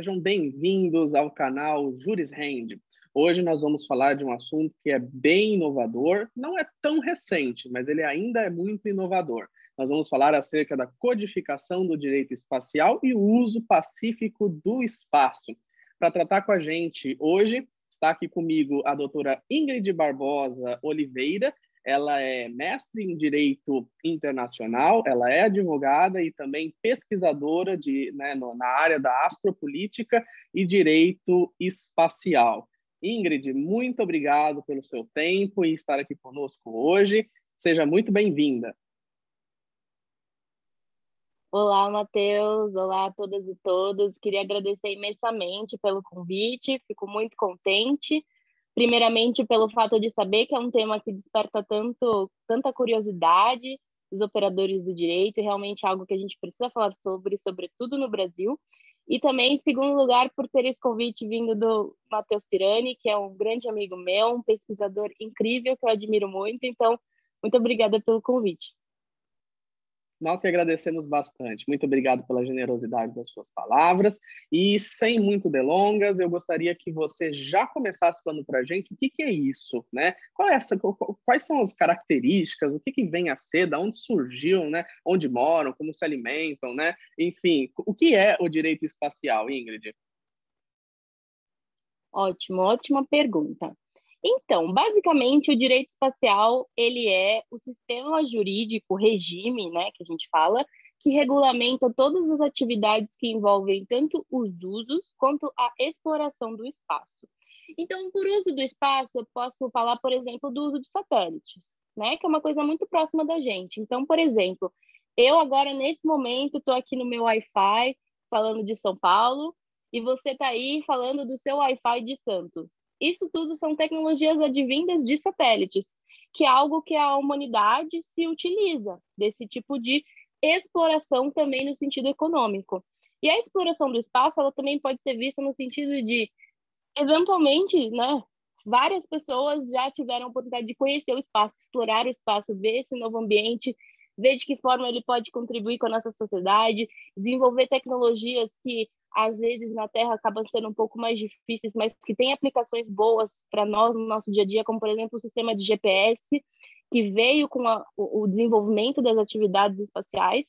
sejam bem-vindos ao canal Juris Rende. Hoje nós vamos falar de um assunto que é bem inovador, não é tão recente, mas ele ainda é muito inovador. Nós vamos falar acerca da codificação do direito espacial e o uso pacífico do espaço. Para tratar com a gente hoje, está aqui comigo a doutora Ingrid Barbosa Oliveira, ela é mestre em Direito Internacional, ela é advogada e também pesquisadora de, né, na área da astropolítica e Direito Espacial. Ingrid, muito obrigado pelo seu tempo e estar aqui conosco hoje. Seja muito bem-vinda. Olá, Matheus. Olá a todas e todos. Queria agradecer imensamente pelo convite. Fico muito contente primeiramente pelo fato de saber que é um tema que desperta tanto tanta curiosidade dos operadores do direito, realmente é algo que a gente precisa falar sobre, sobretudo no Brasil. E também, em segundo lugar, por ter esse convite vindo do Matheus Pirani, que é um grande amigo meu, um pesquisador incrível que eu admiro muito. Então, muito obrigada pelo convite. Nós que agradecemos bastante. Muito obrigado pela generosidade das suas palavras. E sem muito delongas, eu gostaria que você já começasse falando para a gente o que, que, é isso, né? É essa, quais são as características, o que, que vem a ser, da onde surgiu, né? Onde moram, como se alimentam, né? Enfim, o que é o direito espacial, Ingrid? Ótimo, ótima pergunta. Então, basicamente, o direito espacial ele é o sistema jurídico, regime, né, que a gente fala, que regulamenta todas as atividades que envolvem tanto os usos quanto a exploração do espaço. Então, por uso do espaço, eu posso falar, por exemplo, do uso de satélites, né, que é uma coisa muito próxima da gente. Então, por exemplo, eu agora nesse momento estou aqui no meu Wi-Fi falando de São Paulo e você está aí falando do seu Wi-Fi de Santos. Isso tudo são tecnologias advindas de satélites, que é algo que a humanidade se utiliza desse tipo de exploração também no sentido econômico. E a exploração do espaço, ela também pode ser vista no sentido de, eventualmente, né, várias pessoas já tiveram a oportunidade de conhecer o espaço, explorar o espaço, ver esse novo ambiente, ver de que forma ele pode contribuir com a nossa sociedade, desenvolver tecnologias que às vezes na Terra acabam sendo um pouco mais difíceis, mas que têm aplicações boas para nós no nosso dia a dia, como por exemplo o sistema de GPS, que veio com a, o desenvolvimento das atividades espaciais.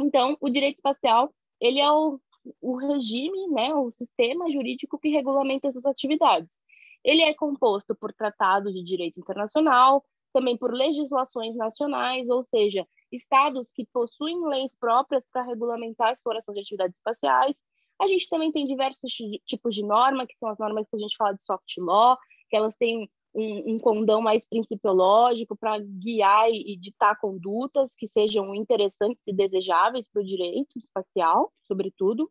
Então, o direito espacial ele é o, o regime, né, o sistema jurídico que regulamenta essas atividades. Ele é composto por tratados de direito internacional, também por legislações nacionais, ou seja, estados que possuem leis próprias para regulamentar a exploração de atividades espaciais. A gente também tem diversos tipos de norma, que são as normas que a gente fala de soft law, que elas têm um, um condão mais principiológico para guiar e, e ditar condutas que sejam interessantes e desejáveis para o direito espacial, sobretudo.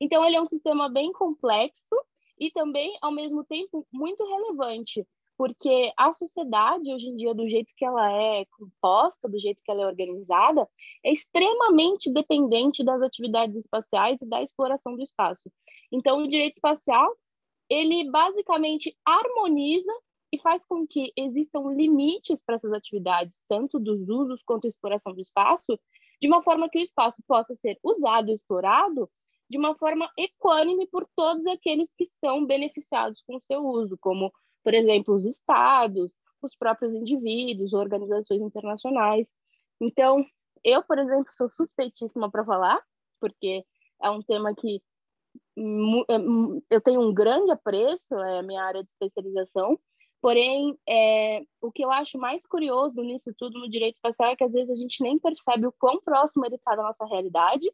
Então, ele é um sistema bem complexo e também, ao mesmo tempo, muito relevante, porque a sociedade hoje em dia, do jeito que ela é composta, do jeito que ela é organizada, é extremamente dependente das atividades espaciais e da exploração do espaço. Então, o direito espacial, ele basicamente harmoniza e faz com que existam limites para essas atividades, tanto dos usos quanto exploração do espaço, de uma forma que o espaço possa ser usado e explorado de uma forma equânime por todos aqueles que são beneficiados com o seu uso, como por exemplo, os estados, os próprios indivíduos, organizações internacionais. Então, eu, por exemplo, sou suspeitíssima para falar, porque é um tema que é, eu tenho um grande apreço, é a minha área de especialização, porém, é, o que eu acho mais curioso nisso tudo no direito espacial é que às vezes a gente nem percebe o quão próximo ele está da nossa realidade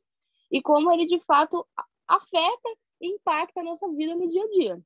e como ele, de fato, afeta e impacta a nossa vida no dia a dia.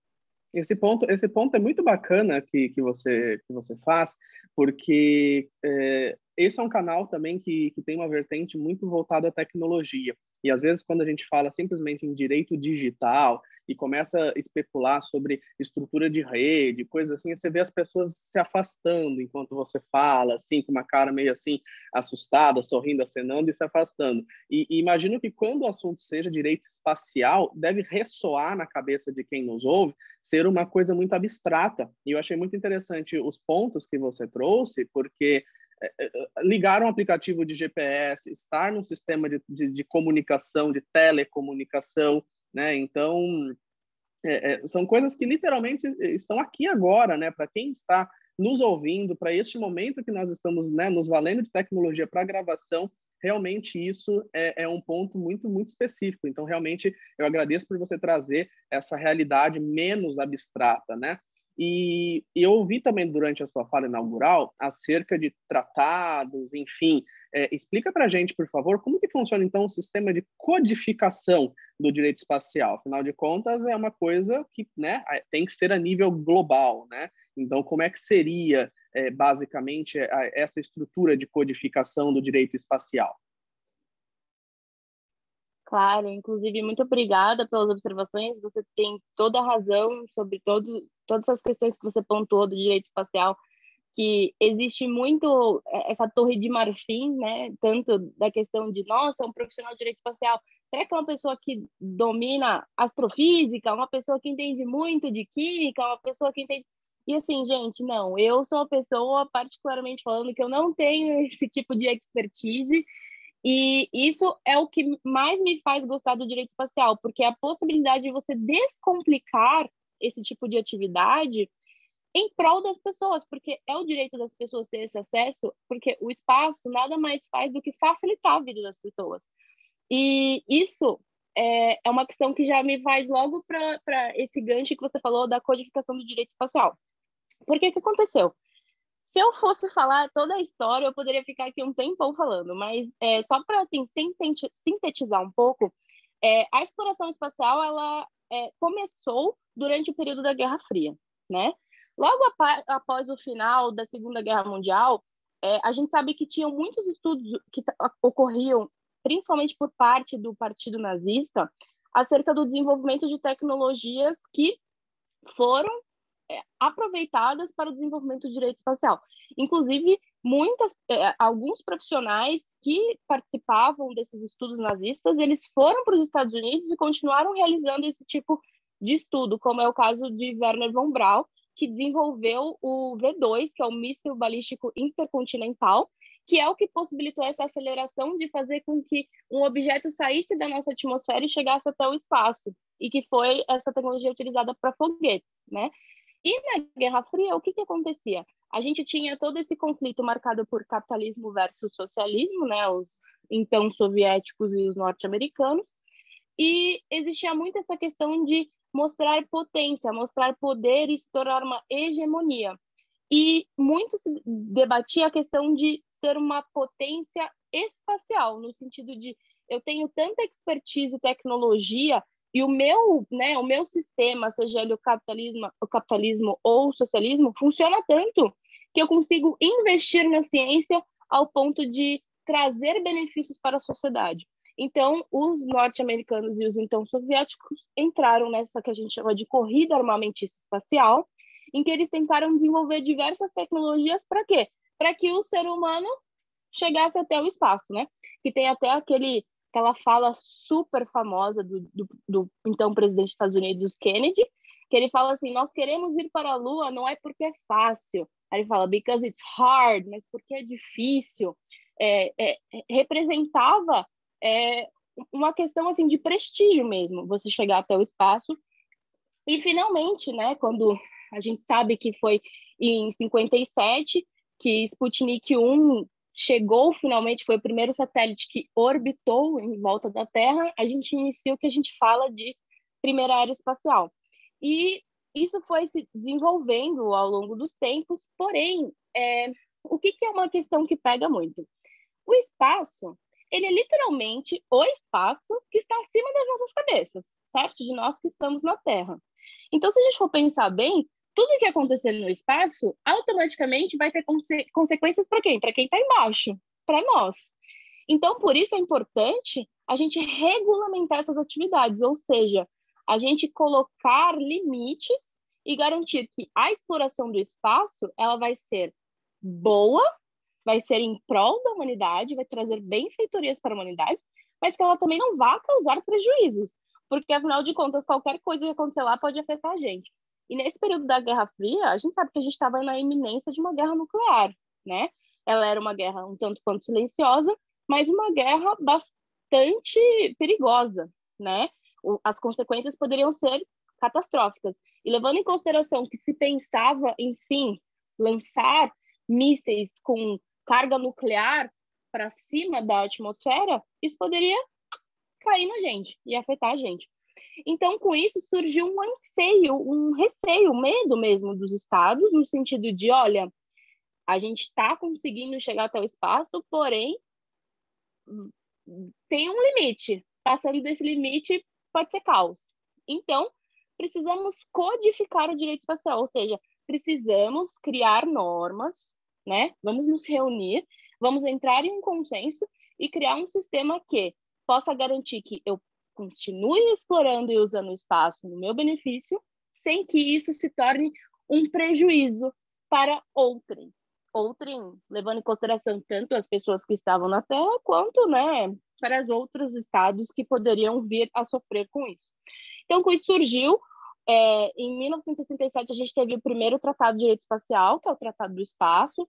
Esse ponto, esse ponto é muito bacana que, que, você, que você faz, porque é, esse é um canal também que, que tem uma vertente muito voltada à tecnologia. E às vezes, quando a gente fala simplesmente em direito digital e começa a especular sobre estrutura de rede, coisas assim, você vê as pessoas se afastando enquanto você fala, assim, com uma cara meio assim, assustada, sorrindo, acenando e se afastando. E, e imagino que quando o assunto seja direito espacial, deve ressoar na cabeça de quem nos ouve ser uma coisa muito abstrata. E eu achei muito interessante os pontos que você trouxe, porque ligar um aplicativo de GPS, estar num sistema de, de, de comunicação, de telecomunicação, né? Então, é, é, são coisas que literalmente estão aqui agora, né? Para quem está nos ouvindo, para este momento que nós estamos né, nos valendo de tecnologia para gravação, realmente isso é, é, um ponto muito, muito específico. Então, realmente, eu agradeço por você trazer essa realidade menos abstrata, né? E, eu ouvi também durante a sua fala inaugural acerca de tratados, enfim. É, explica para a gente, por favor, como que funciona, então, o sistema de codificação do direito espacial? Afinal de contas, é uma coisa que né, tem que ser a nível global, né? Então, como é que seria, é, basicamente, essa estrutura de codificação do direito espacial? Claro, inclusive, muito obrigada pelas observações. Você tem toda a razão sobre todo, todas as questões que você pontuou do direito espacial, que existe muito é, essa torre de marfim, né? Tanto da questão de, nossa, um profissional de direito espacial, será que é uma pessoa que domina astrofísica, uma pessoa que entende muito de química, uma pessoa que entende? E assim, gente, não, eu sou uma pessoa, particularmente falando, que eu não tenho esse tipo de expertise, e isso é o que mais me faz gostar do direito espacial, porque a possibilidade de você descomplicar esse tipo de atividade em prol das pessoas, porque é o direito das pessoas ter esse acesso, porque o espaço nada mais faz do que facilitar a vida das pessoas. E isso é, é uma questão que já me faz logo para esse gancho que você falou da codificação do direito espacial. Porque que aconteceu? Se eu fosse falar toda a história, eu poderia ficar aqui um tempão falando, mas é, só para assim, sintetizar um pouco, é, a exploração espacial ela é, começou durante o período da Guerra Fria, né? Logo após o final da Segunda Guerra Mundial, é, a gente sabe que tinham muitos estudos que ocorriam, principalmente por parte do Partido Nazista, acerca do desenvolvimento de tecnologias que foram é, aproveitadas para o desenvolvimento do direito espacial. Inclusive, muitas, é, alguns profissionais que participavam desses estudos nazistas, eles foram para os Estados Unidos e continuaram realizando esse tipo de estudo, como é o caso de Werner von Braun, que desenvolveu o V2, que é o míssil balístico intercontinental, que é o que possibilitou essa aceleração de fazer com que um objeto saísse da nossa atmosfera e chegasse até o espaço, e que foi essa tecnologia utilizada para foguetes, né? E na Guerra Fria, o que, que acontecia? A gente tinha todo esse conflito marcado por capitalismo versus socialismo, né? Os então soviéticos e os norte-americanos. E existia muito essa questão de mostrar potência, mostrar poder e se tornar uma hegemonia. E muito se debatia a questão de ser uma potência espacial, no sentido de eu tenho tanta expertise e tecnologia e o meu, né, o meu sistema, seja ele o capitalismo, o capitalismo ou o socialismo, funciona tanto que eu consigo investir na ciência ao ponto de trazer benefícios para a sociedade. Então, os norte-americanos e os então soviéticos entraram nessa que a gente chama de corrida armamentista espacial, em que eles tentaram desenvolver diversas tecnologias para quê? Para que o ser humano chegasse até o espaço, né? Que tem até aquele aquela fala super famosa do, do, do, então presidente dos Estados Unidos, Kennedy, que ele fala assim: Nós queremos ir para a Lua não é porque é fácil. Aí ele fala: Because it's hard, mas porque é difícil. É, é, representava é, uma questão assim de prestígio mesmo, você chegar até o espaço. E finalmente, né, quando a gente sabe que foi em 57 que Sputnik 1 chegou finalmente, foi o primeiro satélite que orbitou em volta da Terra, a gente inicia o que a gente fala de primeira era espacial. E isso foi se desenvolvendo ao longo dos tempos, porém, é, o que, que é uma questão que pega muito? O espaço, ele é literalmente o espaço que está acima das nossas cabeças, certo? De nós que estamos na Terra. Então, se a gente for pensar bem, tudo que acontecer no espaço automaticamente vai ter conse consequências para quem? Para quem está embaixo, para nós. Então, por isso é importante a gente regulamentar essas atividades, ou seja, a gente colocar limites e garantir que a exploração do espaço ela vai ser boa, vai ser em prol da humanidade, vai trazer benfeitorias para a humanidade, mas que ela também não vá causar prejuízos, porque afinal de contas qualquer coisa que acontecer lá pode afetar a gente. E nesse período da Guerra Fria, a gente sabe que a gente estava na iminência de uma guerra nuclear, né? Ela era uma guerra um tanto quanto silenciosa, mas uma guerra bastante perigosa, né? as consequências poderiam ser catastróficas. E levando em consideração que se pensava em sim lançar mísseis com carga nuclear para cima da atmosfera, isso poderia cair na gente e afetar a gente. Então, com isso, surgiu um anseio, um receio, um medo mesmo dos estados, no sentido de: olha, a gente está conseguindo chegar até o espaço, porém, tem um limite. Passando desse limite, pode ser caos. Então, precisamos codificar o direito espacial, ou seja, precisamos criar normas, né? Vamos nos reunir, vamos entrar em um consenso e criar um sistema que possa garantir que eu continue explorando e usando o espaço no meu benefício, sem que isso se torne um prejuízo para outrem. Outrem, levando em consideração tanto as pessoas que estavam na Terra, quanto né, para os outros estados que poderiam vir a sofrer com isso. Então, com isso surgiu, é, em 1967, a gente teve o primeiro Tratado de Direito Espacial, que é o Tratado do Espaço,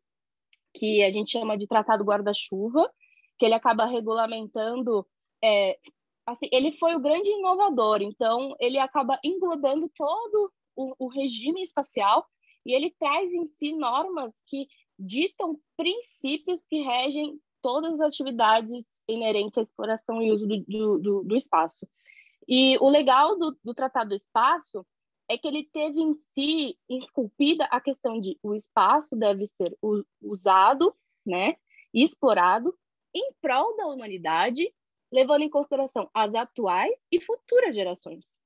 que a gente chama de Tratado Guarda-Chuva, que ele acaba regulamentando é, assim, ele foi o grande inovador, então ele acaba englobando todo o, o regime espacial e ele traz em si normas que ditam princípios que regem todas as atividades inerentes à exploração e uso do, do, do espaço. E o legal do, do Tratado do Espaço é que ele teve em si esculpida a questão de o espaço deve ser usado, né, e explorado em prol da humanidade levando em consideração as atuais e futuras gerações.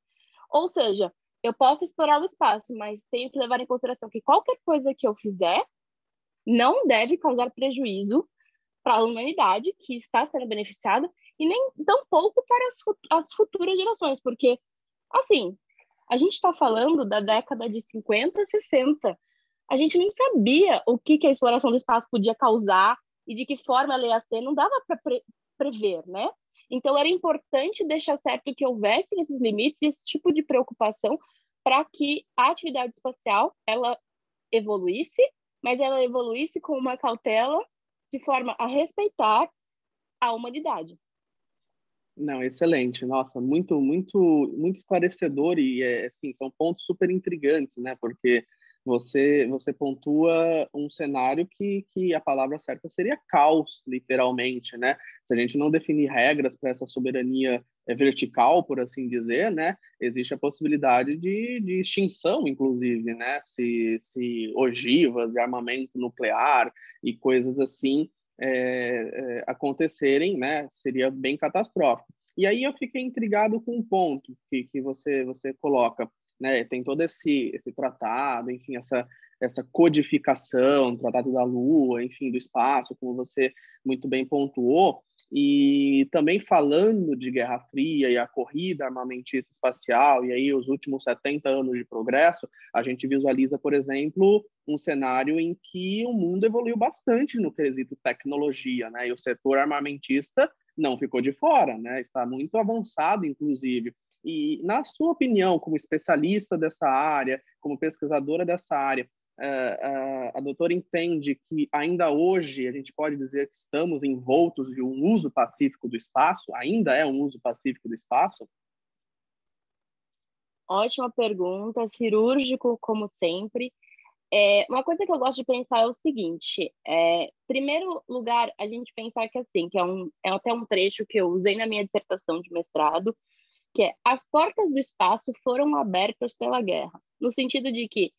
Ou seja, eu posso explorar o espaço, mas tenho que levar em consideração que qualquer coisa que eu fizer não deve causar prejuízo para a humanidade que está sendo beneficiada e nem tampouco para as, as futuras gerações, porque, assim, a gente está falando da década de 50, 60. A gente nem sabia o que, que a exploração do espaço podia causar e de que forma ela ia ser, não dava para pre prever, né? Então, era importante deixar certo que houvesse esses limites e esse tipo de preocupação para que a atividade espacial ela evoluísse, mas ela evoluísse com uma cautela de forma a respeitar a humanidade. Não, excelente. Nossa, muito, muito, muito esclarecedor e é, assim, são pontos super intrigantes, né? Porque você você pontua um cenário que, que a palavra certa seria caos, literalmente, né? Se a gente não definir regras para essa soberania é, vertical, por assim dizer, né? Existe a possibilidade de, de extinção, inclusive, né? Se, se ogivas e armamento nuclear e coisas assim é, é, acontecerem, né? Seria bem catastrófico. E aí eu fiquei intrigado com um ponto que, que você, você coloca né? Tem todo esse esse tratado, enfim, essa essa codificação, tratado da Lua, enfim, do espaço, como você muito bem pontuou, e também falando de Guerra Fria e a corrida armamentista espacial, e aí os últimos 70 anos de progresso, a gente visualiza, por exemplo, um cenário em que o mundo evoluiu bastante no quesito tecnologia, né? E o setor armamentista não ficou de fora, né? Está muito avançado, inclusive. E, na sua opinião, como especialista dessa área, como pesquisadora dessa área, uh, uh, a doutora entende que ainda hoje a gente pode dizer que estamos envoltos de um uso pacífico do espaço? Ainda é um uso pacífico do espaço? Ótima pergunta, cirúrgico como sempre. É, uma coisa que eu gosto de pensar é o seguinte: é, primeiro lugar, a gente pensar que assim, que é, um, é até um trecho que eu usei na minha dissertação de mestrado, que é as portas do espaço foram abertas pela guerra, no sentido de que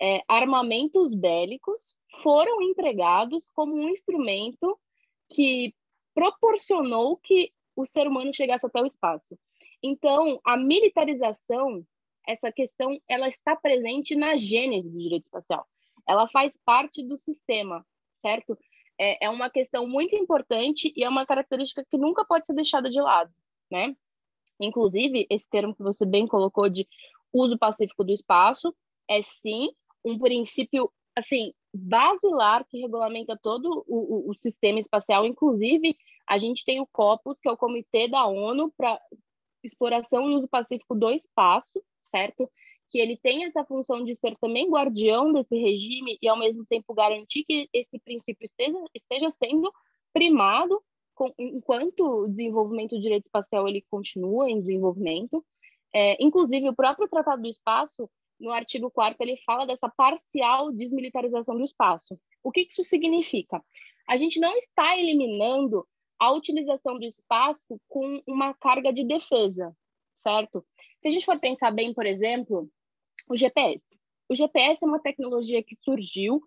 é, armamentos bélicos foram empregados como um instrumento que proporcionou que o ser humano chegasse até o espaço. Então, a militarização, essa questão, ela está presente na gênese do direito espacial. Ela faz parte do sistema, certo? É, é uma questão muito importante e é uma característica que nunca pode ser deixada de lado, né? Inclusive, esse termo que você bem colocou de uso pacífico do espaço é sim um princípio assim basilar que regulamenta todo o, o, o sistema espacial. Inclusive, a gente tem o COPUS, que é o Comitê da ONU para exploração e uso pacífico do espaço, certo? Que ele tem essa função de ser também guardião desse regime e, ao mesmo tempo, garantir que esse princípio esteja, esteja sendo primado enquanto o desenvolvimento do direito espacial ele continua em desenvolvimento, é, inclusive o próprio Tratado do Espaço, no artigo 4 ele fala dessa parcial desmilitarização do espaço. O que isso significa? A gente não está eliminando a utilização do espaço com uma carga de defesa, certo? Se a gente for pensar bem, por exemplo, o GPS. O GPS é uma tecnologia que surgiu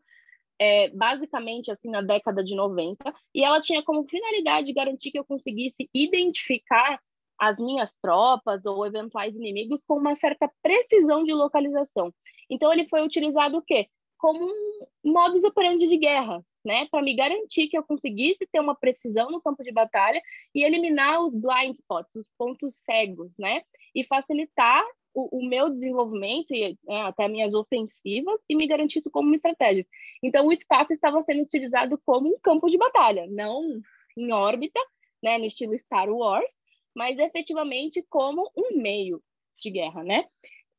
é, basicamente assim na década de 90 e ela tinha como finalidade garantir que eu conseguisse identificar as minhas tropas ou eventuais inimigos com uma certa precisão de localização. Então ele foi utilizado o quê? Como um modus operandi de guerra, né, para me garantir que eu conseguisse ter uma precisão no campo de batalha e eliminar os blind spots, os pontos cegos, né, e facilitar o, o meu desenvolvimento e é, até minhas ofensivas e me garantir isso como uma estratégia. Então, o espaço estava sendo utilizado como um campo de batalha, não em órbita, né, no estilo Star Wars, mas efetivamente como um meio de guerra, né?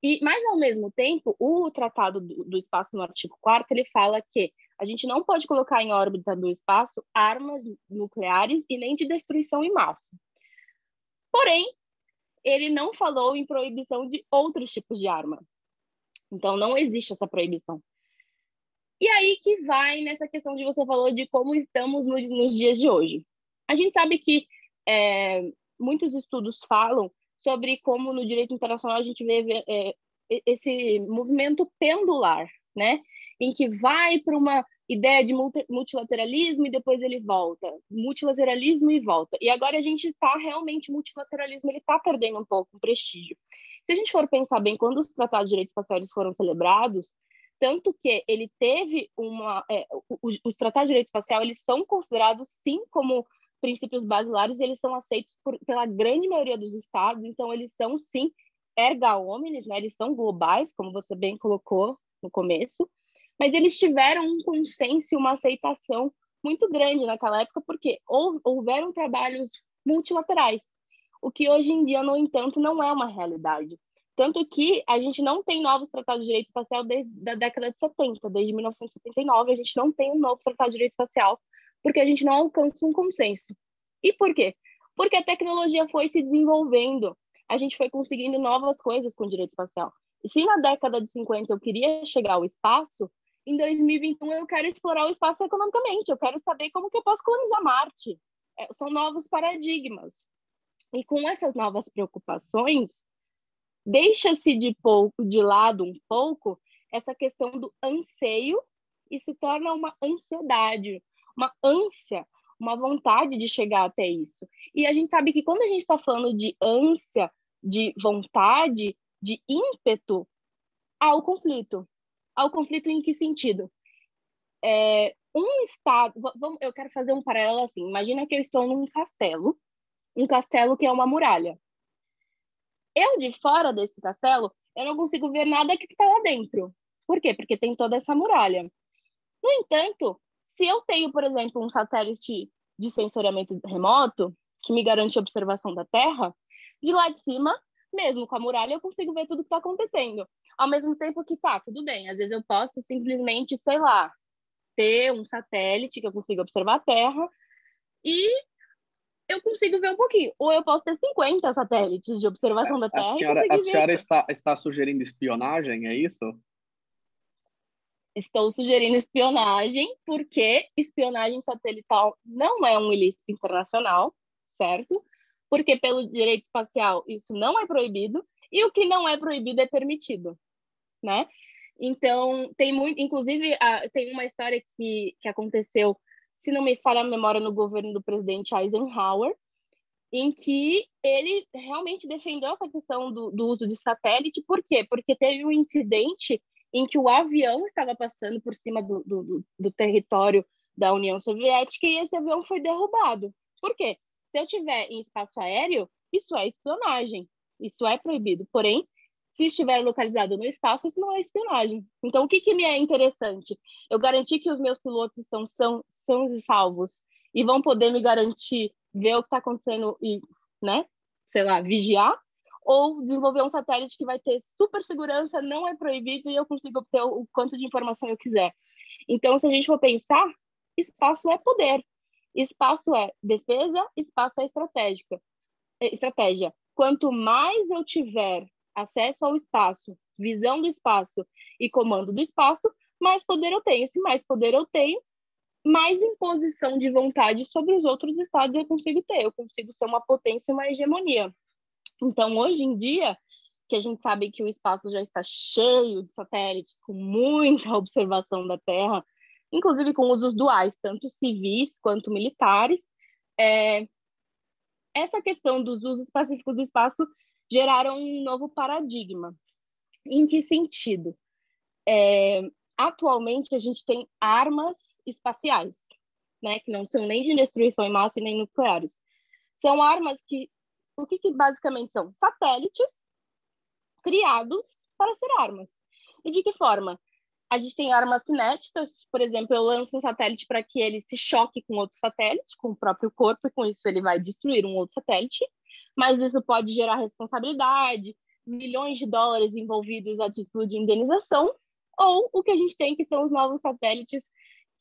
E, mas, ao mesmo tempo, o Tratado do, do Espaço, no artigo 4 ele fala que a gente não pode colocar em órbita do espaço armas nucleares e nem de destruição em massa. Porém, ele não falou em proibição de outros tipos de arma. Então, não existe essa proibição. E aí que vai nessa questão de você falou de como estamos no, nos dias de hoje. A gente sabe que é, muitos estudos falam sobre como no direito internacional a gente vê é, esse movimento pendular, né? Em que vai para uma ideia de multilateralismo e depois ele volta, multilateralismo e volta. E agora a gente está realmente multilateralismo, ele está perdendo um pouco o prestígio. Se a gente for pensar bem, quando os tratados de direitos espaciais foram celebrados, tanto que ele teve uma, é, os, os tratados de direito espacial eles são considerados sim como princípios basilares, eles são aceitos por, pela grande maioria dos estados, então eles são sim erga omnes, né? Eles são globais, como você bem colocou no começo, mas eles tiveram um consenso e uma aceitação muito grande naquela época, porque houveram trabalhos multilaterais, o que hoje em dia, no entanto, não é uma realidade. Tanto que a gente não tem novos tratados de direito espacial desde a década de 70, desde 1979, a gente não tem um novo tratado de direito espacial porque a gente não alcança um consenso. E por quê? Porque a tecnologia foi se desenvolvendo, a gente foi conseguindo novas coisas com o direito espacial. Se na década de 50 eu queria chegar ao espaço, em 2021 eu quero explorar o espaço economicamente, eu quero saber como que eu posso colonizar Marte. É, são novos paradigmas. E com essas novas preocupações, deixa-se de pouco de lado um pouco essa questão do anseio e se torna uma ansiedade, uma ânsia, uma vontade de chegar até isso. E a gente sabe que quando a gente está falando de ânsia, de vontade, de ímpeto, há o conflito. Há o conflito em que sentido? É, um estado, vamos, eu quero fazer um paralelo assim. Imagina que eu estou num castelo, um castelo que é uma muralha. Eu de fora desse castelo, eu não consigo ver nada que está lá dentro. Por quê? Porque tem toda essa muralha. No entanto, se eu tenho, por exemplo, um satélite de sensoriamento remoto, que me garante a observação da Terra, de lá de cima, mesmo com a muralha, eu consigo ver tudo que está acontecendo. Ao mesmo tempo que, tá, tudo bem, às vezes eu posso simplesmente, sei lá, ter um satélite que eu consiga observar a Terra e eu consigo ver um pouquinho. Ou eu posso ter 50 satélites de observação da Terra. A senhora, a senhora está, está sugerindo espionagem, é isso? Estou sugerindo espionagem, porque espionagem satelital não é um ilícito internacional, certo? Porque pelo direito espacial isso não é proibido, e o que não é proibido é permitido, né? Então, tem muito, inclusive, tem uma história que, que aconteceu, se não me falha a memória, no governo do presidente Eisenhower, em que ele realmente defendeu essa questão do, do uso de satélite, por quê? Porque teve um incidente em que o avião estava passando por cima do, do, do território da União Soviética e esse avião foi derrubado. Por quê? Se eu tiver em espaço aéreo, isso é espionagem, isso é proibido. Porém, se estiver localizado no espaço, isso não é espionagem. Então, o que, que me é interessante? Eu garantir que os meus pilotos estão são, são e salvos e vão poder me garantir ver o que está acontecendo e, né, sei lá, vigiar, ou desenvolver um satélite que vai ter super segurança, não é proibido e eu consigo obter o quanto de informação eu quiser. Então, se a gente for pensar, espaço é poder. Espaço é defesa, espaço é estratégica. É, estratégia. Quanto mais eu tiver acesso ao espaço, visão do espaço e comando do espaço, mais poder eu tenho. Se mais poder eu tenho, mais imposição de vontade sobre os outros estados eu consigo ter. Eu consigo ser uma potência, uma hegemonia. Então, hoje em dia, que a gente sabe que o espaço já está cheio de satélites, com muita observação da Terra, inclusive com usos duais, tanto civis quanto militares, é, essa questão dos usos pacíficos do espaço geraram um novo paradigma. Em que sentido? É, atualmente, a gente tem armas espaciais, né, que não são nem de destruição em massa e nem nucleares. São armas que, o que, que basicamente são? Satélites criados para ser armas. E de que forma? A gente tem armas cinéticas, por exemplo, eu lanço um satélite para que ele se choque com outro satélite, com o próprio corpo, e com isso ele vai destruir um outro satélite. Mas isso pode gerar responsabilidade, milhões de dólares envolvidos a título de indenização, ou o que a gente tem que são os novos satélites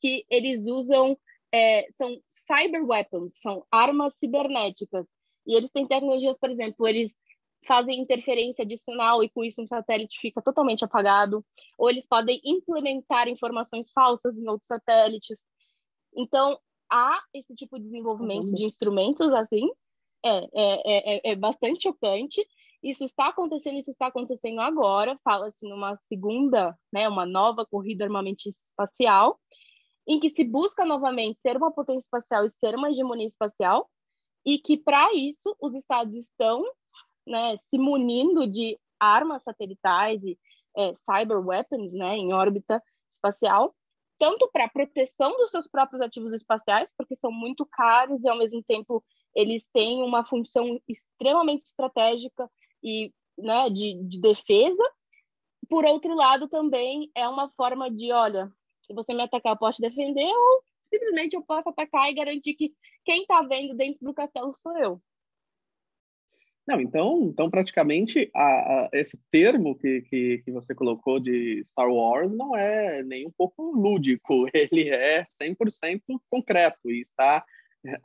que eles usam é, são cyber weapons, são armas cibernéticas. E eles têm tecnologias, por exemplo, eles fazem interferência de sinal e com isso um satélite fica totalmente apagado, ou eles podem implementar informações falsas em outros satélites. Então, há esse tipo de desenvolvimento uhum. de instrumentos assim, é, é, é, é, é bastante chocante. Isso está acontecendo, isso está acontecendo agora. Fala-se numa segunda, né, uma nova corrida armamentista espacial, em que se busca novamente ser uma potência espacial e ser uma hegemonia espacial, e que para isso os estados estão né, se munindo de armas satelitais e é, cyber weapons né, em órbita espacial, tanto para proteção dos seus próprios ativos espaciais, porque são muito caros e ao mesmo tempo eles têm uma função extremamente estratégica e né, de, de defesa. Por outro lado, também é uma forma de, olha, se você me atacar, eu posso te defender, ou simplesmente eu posso atacar e garantir que quem está vendo dentro do castelo sou eu. Não, então, então praticamente a, a, esse termo que, que, que, você colocou de Star Wars não é nem um pouco lúdico, ele é 100% concreto e está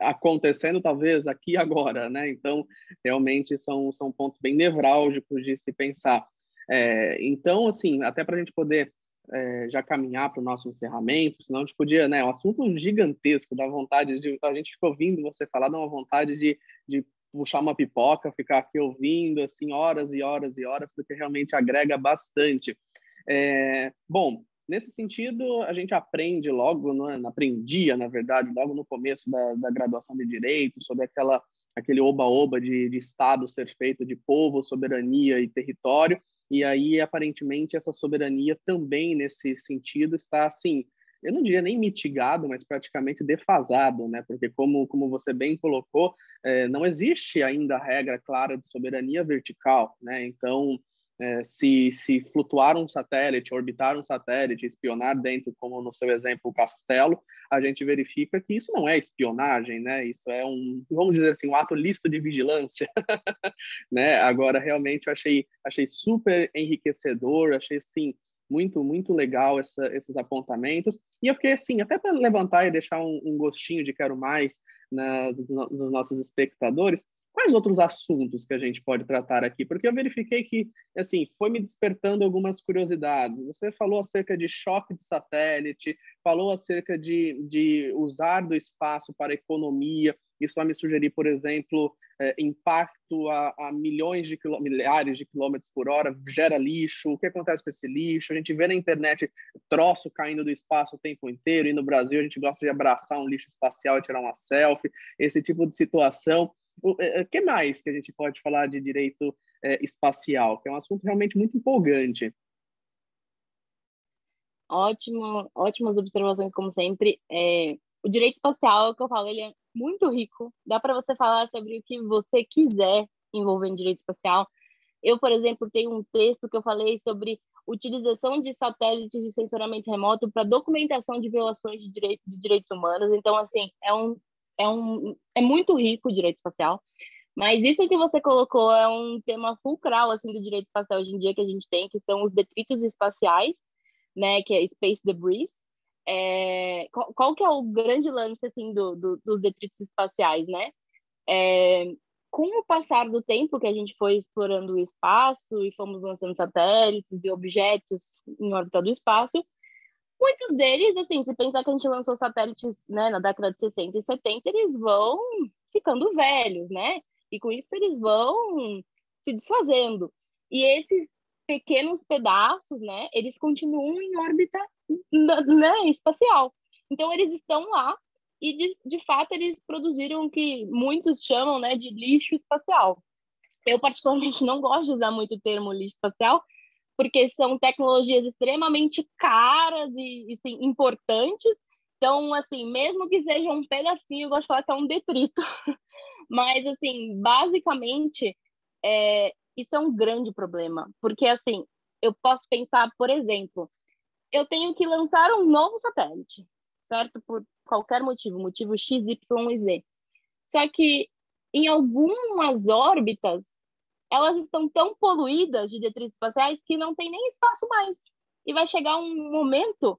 acontecendo talvez aqui agora, né? Então, realmente são, são pontos bem nevrálgicos de se pensar. É, então, assim, até para a gente poder é, já caminhar para o nosso encerramento, senão a gente podia, né, um assunto gigantesco, dá vontade de, a gente ficou ouvindo você falar, dá uma vontade de, de puxar uma pipoca, ficar aqui ouvindo, assim, horas e horas e horas, porque realmente agrega bastante. É, bom, nesse sentido, a gente aprende logo, né, aprendia, na verdade, logo no começo da, da graduação de Direito, sobre aquela aquele oba-oba de, de Estado ser feito de povo, soberania e território, e aí, aparentemente, essa soberania também, nesse sentido, está, assim, eu não diria nem mitigado, mas praticamente defasado, né? Porque, como, como você bem colocou, é, não existe ainda regra clara de soberania vertical, né? Então, é, se, se flutuar um satélite, orbitar um satélite, espionar dentro, como no seu exemplo, o castelo, a gente verifica que isso não é espionagem, né? Isso é um, vamos dizer assim, um ato lícito de vigilância, né? Agora, realmente, achei, achei super enriquecedor, achei, assim, muito, muito legal essa, esses apontamentos. E eu fiquei assim, até para levantar e deixar um, um, gostinho de quero mais na, dos, dos nossos espectadores, Quais outros assuntos que a gente pode tratar aqui? Porque eu verifiquei que, assim, foi me despertando algumas curiosidades. Você falou acerca de choque de satélite, falou acerca de, de usar do espaço para economia. Isso vai me sugerir, por exemplo, é, impacto a, a milhões de milhares de quilômetros por hora, gera lixo. O que acontece com esse lixo? A gente vê na internet troço caindo do espaço o tempo inteiro, e no Brasil a gente gosta de abraçar um lixo espacial e tirar uma selfie. Esse tipo de situação. O é, é, que mais que a gente pode falar de direito é, espacial, que é um assunto realmente muito empolgante? Ótimo, ótimas observações, como sempre. É, o direito espacial, que eu falo, ele é muito rico. Dá para você falar sobre o que você quiser envolver em direito espacial. Eu, por exemplo, tenho um texto que eu falei sobre utilização de satélites de sensoramento remoto para documentação de violações de, direito, de direitos humanos. Então, assim, é um é, um, é muito rico o direito espacial, mas isso que você colocou é um tema fulcral assim do direito espacial hoje em dia que a gente tem, que são os detritos espaciais, né, que é space debris, é, qual, qual, que é o grande lance assim do, do, dos detritos espaciais, né? É, com o passar do tempo que a gente foi explorando o espaço e fomos lançando satélites e objetos em órbita do espaço, muitos deles, assim, se pensar que a gente lançou satélites né, na década de 60 e 70, eles vão ficando velhos, né? E com isso eles vão se desfazendo. E esses pequenos pedaços, né, eles continuam em órbita né, espacial. Então, eles estão lá e, de, de fato, eles produziram o que muitos chamam né, de lixo espacial. Eu, particularmente, não gosto de usar muito o termo lixo espacial, porque são tecnologias extremamente caras e, e sim, importantes. Então, assim, mesmo que seja um pedacinho, eu gosto de falar que é um detrito. Mas, assim, basicamente, é, isso é um grande problema, porque assim, eu posso pensar, por exemplo, eu tenho que lançar um novo satélite, certo? Por qualquer motivo, motivo X, Y e Z. Só que em algumas órbitas, elas estão tão poluídas de detritos espaciais que não tem nem espaço mais. E vai chegar um momento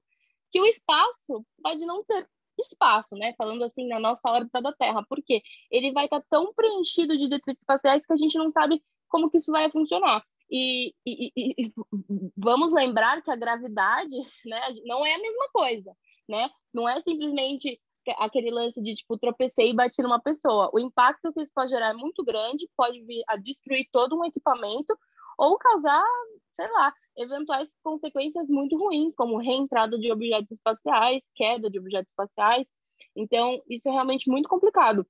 que o espaço pode não ter espaço, né? Falando assim, na nossa órbita da Terra. porque Ele vai estar tão preenchido de detritos espaciais que a gente não sabe como que isso vai funcionar. E, e, e, vamos lembrar que a gravidade né, não é a mesma coisa, né? Não é simplesmente aquele lance de tipo tropecei e bati numa pessoa. O impacto que isso pode gerar é muito grande, pode vir a destruir todo um equipamento ou causar, sei lá, eventuais consequências muito ruins, como reentrada de objetos espaciais, queda de objetos espaciais. Então, isso é realmente muito complicado.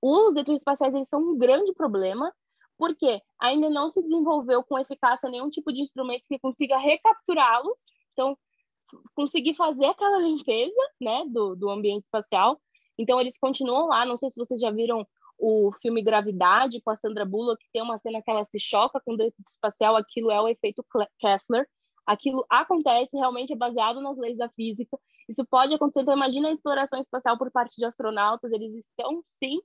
Os detritos espaciais eles são um grande problema porque ainda não se desenvolveu com eficácia nenhum tipo de instrumento que consiga recapturá-los, então conseguir fazer aquela limpeza, né, do, do ambiente espacial. Então eles continuam lá. Não sei se vocês já viram o filme Gravidade com a Sandra Bullock, que tem uma cena que ela se choca com o dedo espacial. Aquilo é o efeito Kessler. Aquilo acontece, realmente é baseado nas leis da física. Isso pode acontecer. Então imagina a exploração espacial por parte de astronautas. Eles estão sim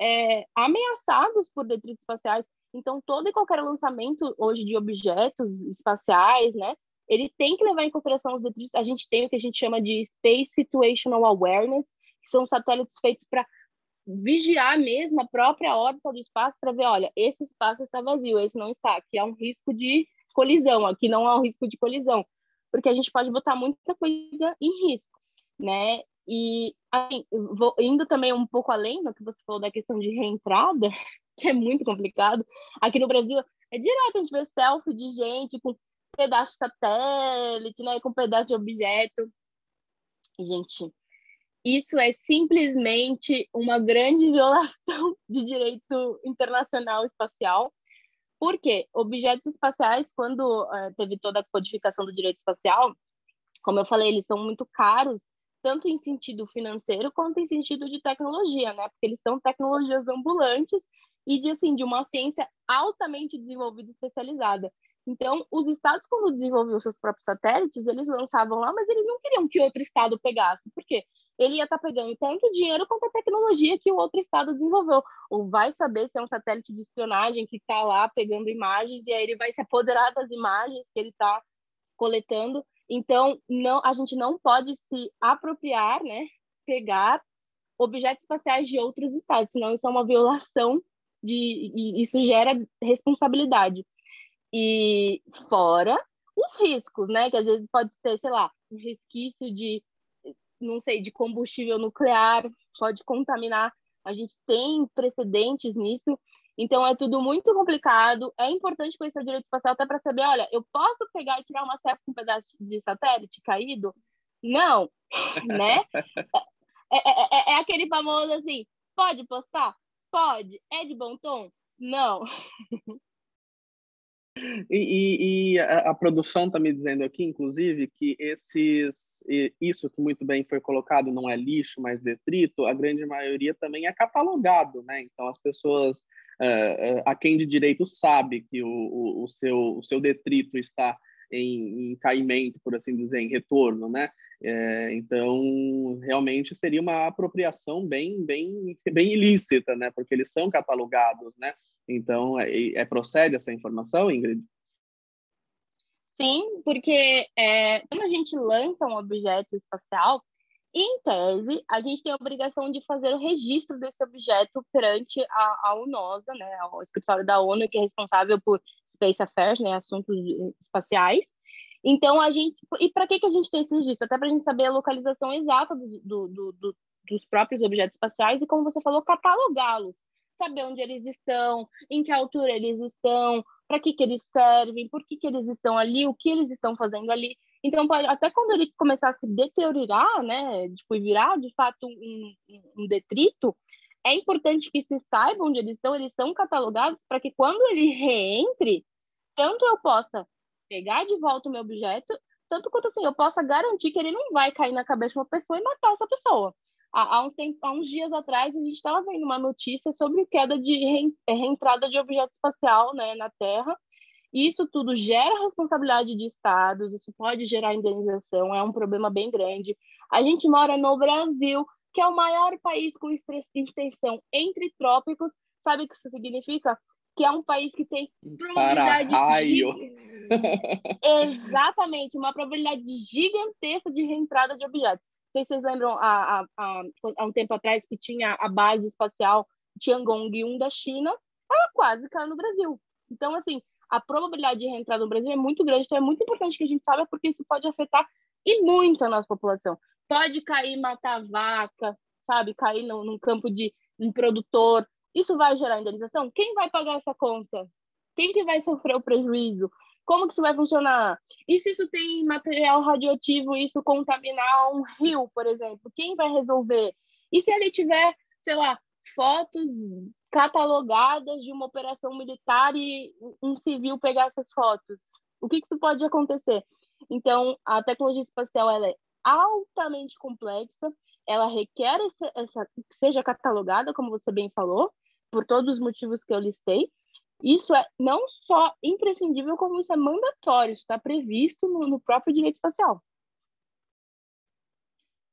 é, ameaçados por detritos espaciais. Então, todo e qualquer lançamento hoje de objetos espaciais, né, ele tem que levar em consideração os detritos. A gente tem o que a gente chama de Space Situational Awareness, que são satélites feitos para vigiar mesmo a própria órbita do espaço para ver, olha, esse espaço está vazio, esse não está. Aqui há um risco de colisão, aqui não há um risco de colisão, porque a gente pode botar muita coisa em risco, né? E assim, vou, indo também um pouco além do que você falou da questão de reentrada, que é muito complicado. Aqui no Brasil, é direto a gente vê selfie de gente com pedaço de satélite, né, com pedaço de objeto. Gente, isso é simplesmente uma grande violação de direito internacional espacial. Por quê? Objetos espaciais, quando uh, teve toda a codificação do direito espacial, como eu falei, eles são muito caros tanto em sentido financeiro quanto em sentido de tecnologia, né? Porque eles são tecnologias ambulantes e de assim de uma ciência altamente desenvolvida e especializada. Então, os estados quando desenvolviam seus próprios satélites, eles lançavam lá, mas eles não queriam que outro estado pegasse, porque ele ia estar tá pegando tanto dinheiro quanto a tecnologia que o outro estado desenvolveu. Ou vai saber se é um satélite de espionagem que está lá pegando imagens e aí ele vai se apoderar das imagens que ele está coletando então, não, a gente não pode se apropriar, né, pegar objetos espaciais de outros estados, senão isso é uma violação de e isso gera responsabilidade. E fora os riscos, né, que às vezes pode ser, sei lá, um resquício de não sei, de combustível nuclear, pode contaminar. A gente tem precedentes nisso. Então é tudo muito complicado. É importante conhecer o direito espacial até para saber, olha, eu posso pegar e tirar uma selfie com um pedaço de satélite caído? Não, né? É, é, é, é, aquele famoso assim, pode postar? Pode. É de bom tom? Não. E, e, e a, a, produção está me dizendo aqui, inclusive, que esses, isso que muito bem foi colocado não é lixo, mas detrito, a grande maioria também é catalogado, né? Então as pessoas uh, a quem de direito sabe que o, o, o, seu, o seu detrito está em, em, caimento, por assim dizer, em retorno, né? É, então, realmente seria uma apropriação bem, bem, bem ilícita, né? Porque eles são catalogados, né? Então, é, é procede essa informação, Ingrid? Sim, porque é, quando a gente lança um objeto espacial, em tese, a gente tem a obrigação de fazer o registro desse objeto perante a, a UNOSA, né, o escritório da ONU, que é responsável por Space Affairs, né, assuntos espaciais. Então, a gente. E para que, que a gente tem esse registro? Até para a gente saber a localização exata do, do, do, dos próprios objetos espaciais e, como você falou, catalogá-los. Saber onde eles estão, em que altura eles estão, para que, que eles servem, por que, que eles estão ali, o que eles estão fazendo ali. Então, até quando ele começar a se deteriorar, né, tipo, virar de fato um, um detrito, é importante que se saiba onde eles estão, eles são catalogados para que quando ele reentre, tanto eu possa pegar de volta o meu objeto, tanto quanto assim, eu possa garantir que ele não vai cair na cabeça de uma pessoa e matar essa pessoa. Há, há, uns, tempo, há uns dias atrás, a gente estava vendo uma notícia sobre queda de reentrada de objeto espacial né, na Terra, isso tudo gera responsabilidade de estados, isso pode gerar indenização, é um problema bem grande. A gente mora no Brasil, que é o maior país com extensão entre trópicos. Sabe o que isso significa? Que é um país que tem probabilidade de... Exatamente, uma probabilidade gigantesca de reentrada de objetos. Sei se vocês lembram, há, há, há um tempo atrás, que tinha a base espacial Tiangong-1 da China, ela quase caiu no Brasil. Então, assim, a probabilidade de reentrada no Brasil é muito grande, então é muito importante que a gente saiba, porque isso pode afetar e muito a nossa população. Pode cair, matar vaca, sabe? Cair num, num campo de um produtor. Isso vai gerar indenização? Quem vai pagar essa conta? Quem que vai sofrer o prejuízo? Como que isso vai funcionar? E se isso tem material radioativo, isso contaminar um rio, por exemplo? Quem vai resolver? E se ele tiver, sei lá, fotos catalogadas de uma operação militar e um civil pegar essas fotos. O que, que isso pode acontecer? Então, a tecnologia espacial ela é altamente complexa, ela requer essa, essa, seja catalogada, como você bem falou, por todos os motivos que eu listei. Isso é não só imprescindível, como isso é mandatório, está previsto no, no próprio direito espacial.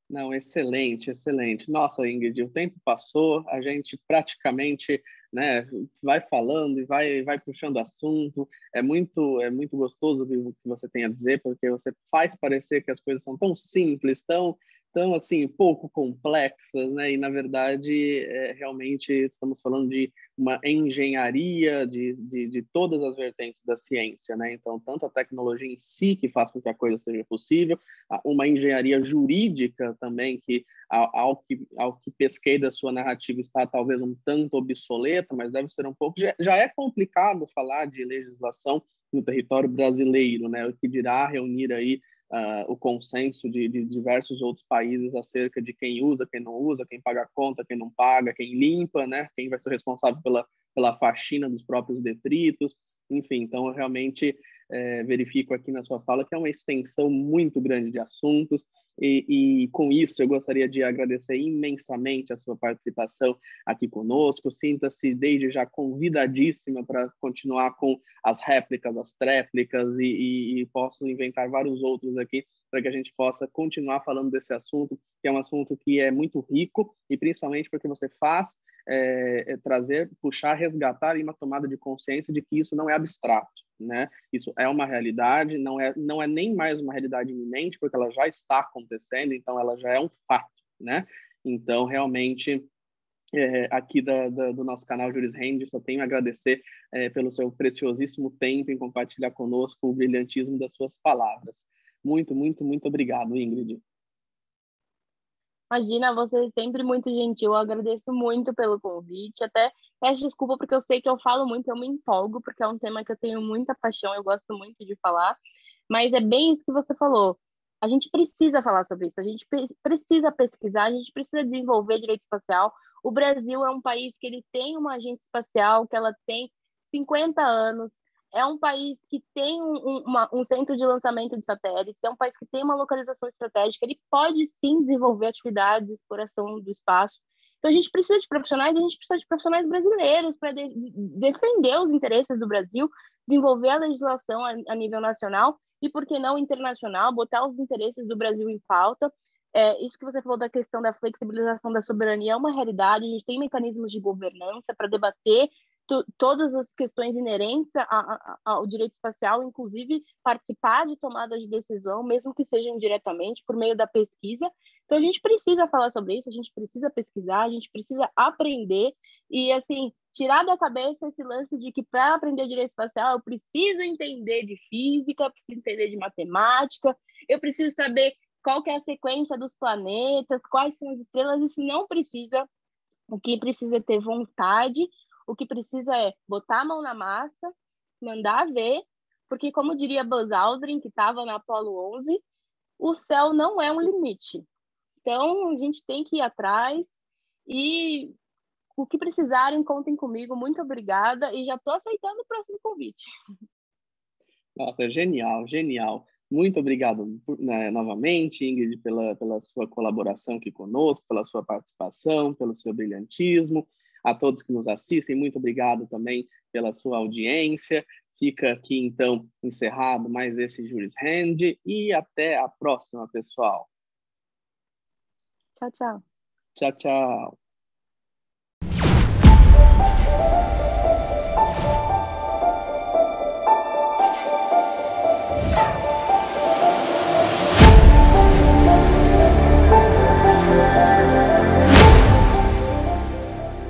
Não, excelente, excelente. Nossa, Ingrid, o tempo passou, a gente praticamente né, vai falando e vai, vai puxando assunto. É muito, é muito gostoso o que você tem a dizer, porque você faz parecer que as coisas são tão simples, tão tão assim pouco complexas, né? E na verdade é, realmente estamos falando de uma engenharia de, de, de, todas as vertentes da ciência, né? Então tanto a tecnologia em si que faz com que a coisa seja possível, uma engenharia jurídica também que ao, que ao que pesquei da sua narrativa está talvez um tanto obsoleta, mas deve ser um pouco já, já é complicado falar de legislação no território brasileiro, né? O que dirá reunir aí uh, o consenso de, de, diversos outros países acerca de quem usa, quem não usa, quem paga a conta, quem não paga, quem limpa, né? Quem vai ser responsável pela, pela faxina dos próprios detritos. Enfim, então eu realmente é, verifico aqui na sua fala que é uma extensão muito grande de assuntos e, e, com isso, eu gostaria de agradecer imensamente a sua participação aqui conosco. Sinta-se desde já convidadíssima para continuar com as réplicas, as tréplicas, e, e, e posso inventar vários outros aqui para que a gente possa continuar falando desse assunto, que é um assunto que é muito rico, e principalmente porque você faz é, é trazer, puxar, resgatar uma tomada de consciência de que isso não é abstrato né? Isso é uma realidade, não é, não é nem mais uma realidade iminente, porque ela já está acontecendo, então ela já é um fato, né? Então, realmente, é, aqui da, da, do nosso canal Juris Rende, só tenho a agradecer é, pelo seu preciosíssimo tempo em compartilhar conosco o brilhantismo das suas palavras. Muito, muito, muito obrigado, Ingrid. Imagina, você é sempre muito gentil. Eu agradeço muito pelo convite. Até peço desculpa porque eu sei que eu falo muito, eu me empolgo, porque é um tema que eu tenho muita paixão, eu gosto muito de falar. Mas é bem isso que você falou. A gente precisa falar sobre isso, a gente precisa pesquisar, a gente precisa desenvolver direito espacial. O Brasil é um país que ele tem uma agência espacial, que ela tem 50 anos, é um país que tem um, uma, um, centro de lançamento de satélites, é um país que tem uma localização estratégica, ele pode sim desenvolver atividades de exploração do espaço. Então a gente precisa de profissionais, a gente precisa de profissionais brasileiros para de, defender os interesses do Brasil, desenvolver a legislação a, a, nível nacional e, por que não, internacional, botar os interesses do Brasil em pauta. É, isso que você falou da questão da flexibilização da soberania é uma realidade, a gente tem mecanismos de governança para debater todas as questões inerentes ao direito espacial, inclusive participar de tomadas de decisão, mesmo que sejam diretamente por meio da pesquisa. Então a gente precisa falar sobre isso, a gente precisa pesquisar, a gente precisa aprender e assim tirar da cabeça esse lance de que para aprender direito espacial eu preciso entender de física, preciso entender de matemática, eu preciso saber qual que é a sequência dos planetas, quais são as estrelas, isso não precisa. O que precisa é ter vontade o que precisa é botar a mão na massa, mandar ver, porque, como diria Buzz Aldrin, que estava na Apollo 11, o céu não é um limite. Então, a gente tem que ir atrás e o que precisarem, contem comigo. Muito obrigada e já estou aceitando o próximo convite. Nossa, genial, genial. Muito obrigado né, novamente, Ingrid, pela, pela sua colaboração aqui conosco, pela sua participação, pelo seu brilhantismo. A todos que nos assistem, muito obrigado também pela sua audiência. Fica aqui, então, encerrado mais esse Juris Hand e até a próxima, pessoal. Tchau, tchau. Tchau, tchau.